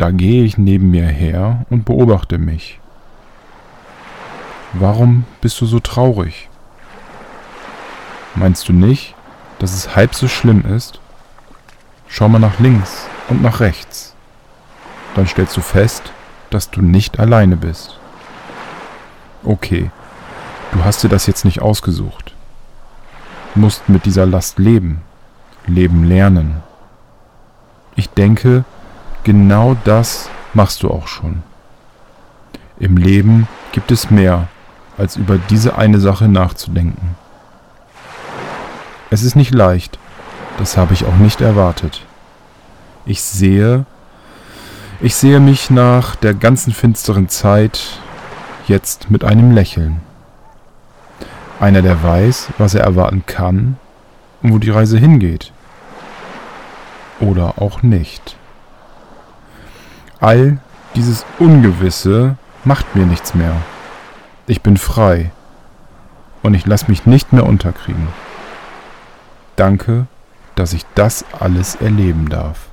Da gehe ich neben mir her und beobachte mich. Warum bist du so traurig? Meinst du nicht, dass es halb so schlimm ist? Schau mal nach links und nach rechts. Dann stellst du fest, dass du nicht alleine bist. Okay, du hast dir das jetzt nicht ausgesucht. Du musst mit dieser Last leben, leben lernen. Ich denke, genau das machst du auch schon. Im Leben gibt es mehr, als über diese eine Sache nachzudenken. Es ist nicht leicht, das habe ich auch nicht erwartet. Ich sehe, ich sehe mich nach der ganzen finsteren Zeit jetzt mit einem Lächeln. Einer, der weiß, was er erwarten kann und wo die Reise hingeht. Oder auch nicht. All dieses Ungewisse macht mir nichts mehr. Ich bin frei und ich lasse mich nicht mehr unterkriegen. Danke, dass ich das alles erleben darf.